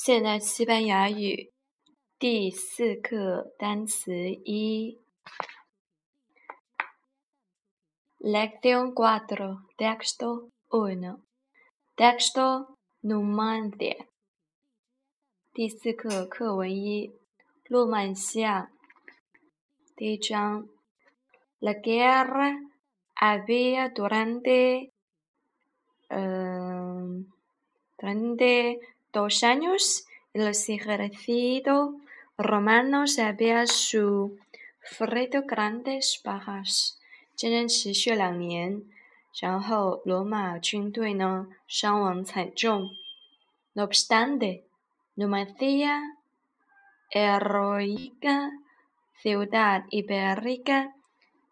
现代西班牙语第四课单词一，Lección cuatro, texto uno, texto Númancia，第四课课文一，诺曼西亚，第一章，La guerra había durante，嗯，durante dos años, los romano se había sufrido grandes bajas. 战争持续两年，然后罗马军队呢伤亡惨重。No obstante, Numancia, heroica ciudad ibérica,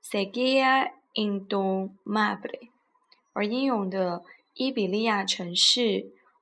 seguía indomable.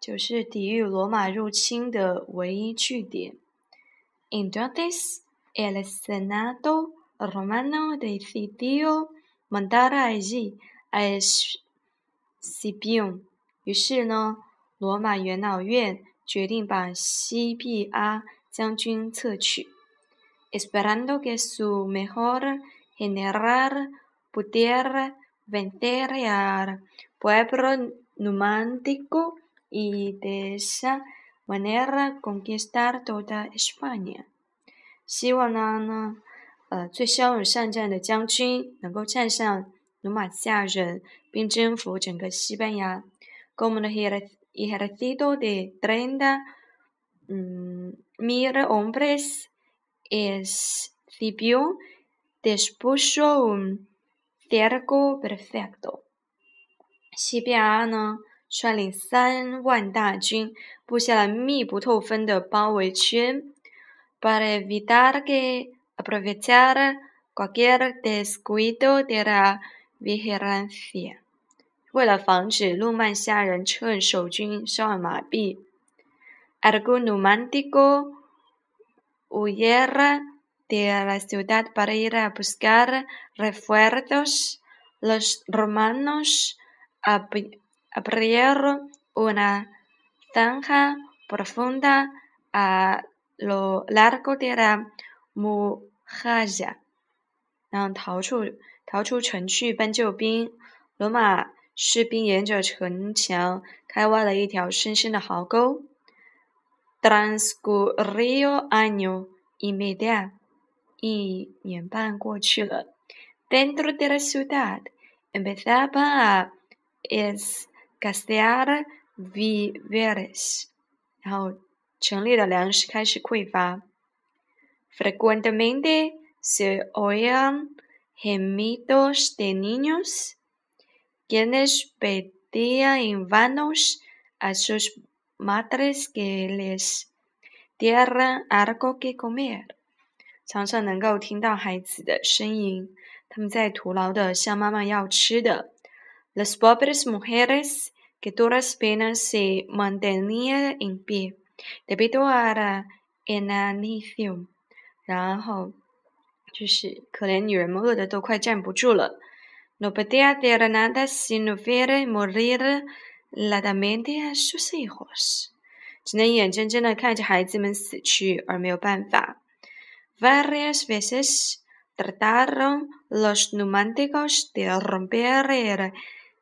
就是抵御罗马入侵的唯一据点。Entonces el Senado romano decidió mandar a ir a Cibión。于是呢，罗马元老院决定把 c i b í 将军撤去，esperando que su mejor general pudiera vencer al pueblo numántico。y de esa manera conquistar toda España. 希望呢呢，呃，最骁勇善战的将军能够战胜努马西亚人，并征服整个西班牙。Como el ejército de treinta mil hombres cipio, dispuso un cerco perfecto. 西班牙呢？率领三万大军布下了密不透风的包围圈，para evitar que aprovechara cualquier descuido de la vigilancia，为了防止路曼下人趁守军稍晚麻痹，algún numántico huyera de la ciudad para ir a buscar refuerzos，los romanos abrieron una zanja profunda a lo largo de la muralla. 让逃出逃出城去搬救兵。罗马士兵沿着城墙开挖了一条深深的壕沟。Transcurrió año y dentro de la ciudad empezaba es g a s t e r r a Vives，然后，城里的粮食开始匮乏。Frecuentemente se o y a n gemidos de niños quienes pedían en vanos a sus madres que les dieran algo que comer。常常能够听到孩子的声音，他们在徒劳的向妈妈要吃的。Las pobres mujeres que duras penas se mantenían en pie debido a la inanición. No podía hacer nada sino ver morir lentamente a sus Varias veces trataron los neumáticos de romper el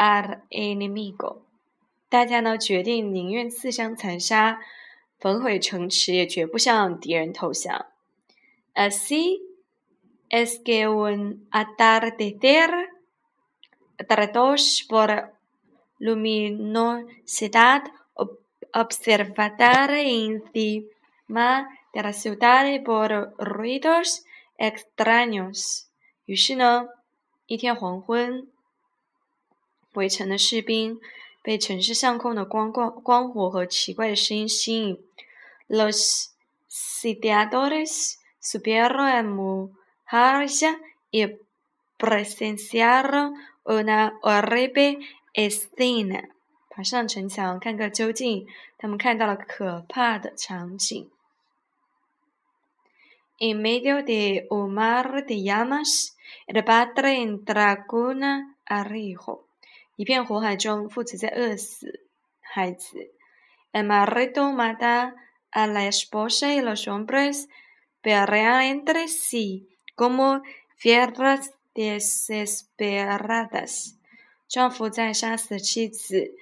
a r enemigo，大家呢决定宁愿自相残杀、焚毁城池，也绝不向敌人投降。Así es que un atardecer trato por luminosidad observar en si más a resultar por ruidos extraños。于是呢，一天黄昏。围城的士兵被城市上空的光光光火和奇怪的声音吸引，los s i u i a d o r e s subieron a la muralla y presenciaron una horrible escena。爬上城墙看个究竟，他们看到了可怕的场景。En medio de humaredillas, el padre e n t r a con un arrijo。一片火海中，父子在饿死，孩子。Emarito mata a las poses los hombres, pero entre sí como fieras desesperadas。丈夫在杀死妻子，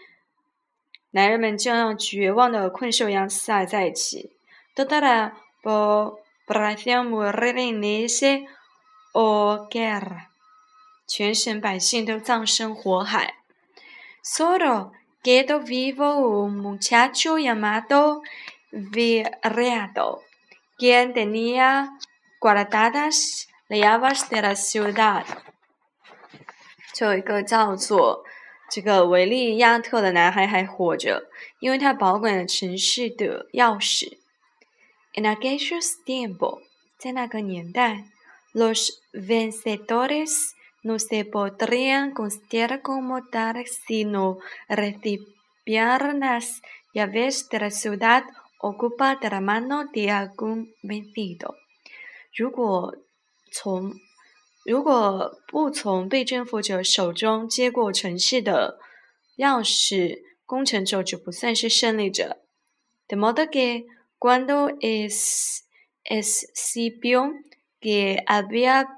男人们就像绝望的困兽一样死在一起。Todo el pueblo se muere en ese hogar。全省百姓都葬身火海。Sólo quedó vivo un muchacho llamado v i r e a d o quien tenía guardadas las llaves de la ciudad。有一个叫做这个维利亚特的男孩还活着，因为他保管了城市的钥匙。En aquellos tiempos，在那个年代，los vencedores no se podrían considerar como tal sino las llaves de la ciudad ocupa de la mano de algún vencido. Pues de modo que cuando es exhibió que había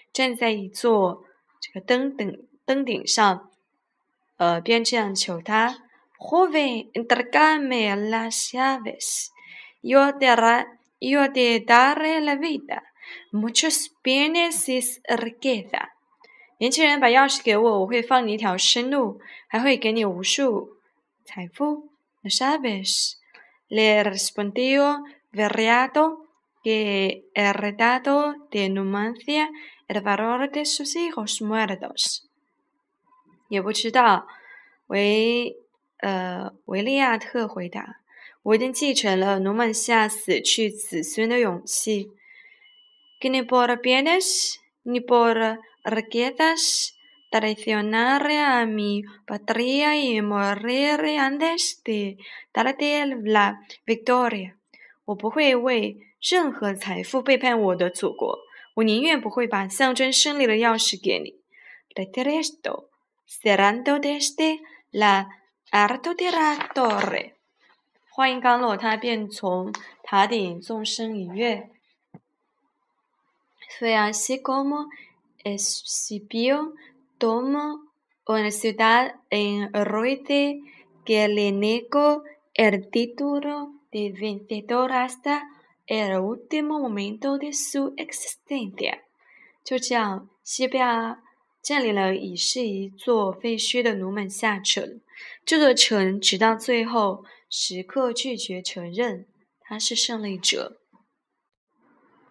站在一座这个灯顶灯顶上，呃，边这样求他。j o v e n e s muchos bienes y riqueza。年轻人，把钥匙给我，我会放你一条生路，还会给你无数财富。que he retrato de Numancia el valor de sus hijos muertos. 也不知道，维呃维利亚特回答：“我已经继承了努曼西亚死去子孙的勇气。” Que ni por bienes ni por riquezas traicionaré a mi patria y morir antes de darte la victoria. 我不会为任何财富背叛我的祖国。我宁愿不会把象征胜利的钥匙给你。话音刚落，他便从塔顶纵身一跃。e vencedor hasta el último momento de su existencia. 就这样，西班牙建立了已是一座废墟的罗门下城，这座城直到最后时刻拒绝承认他是胜利者。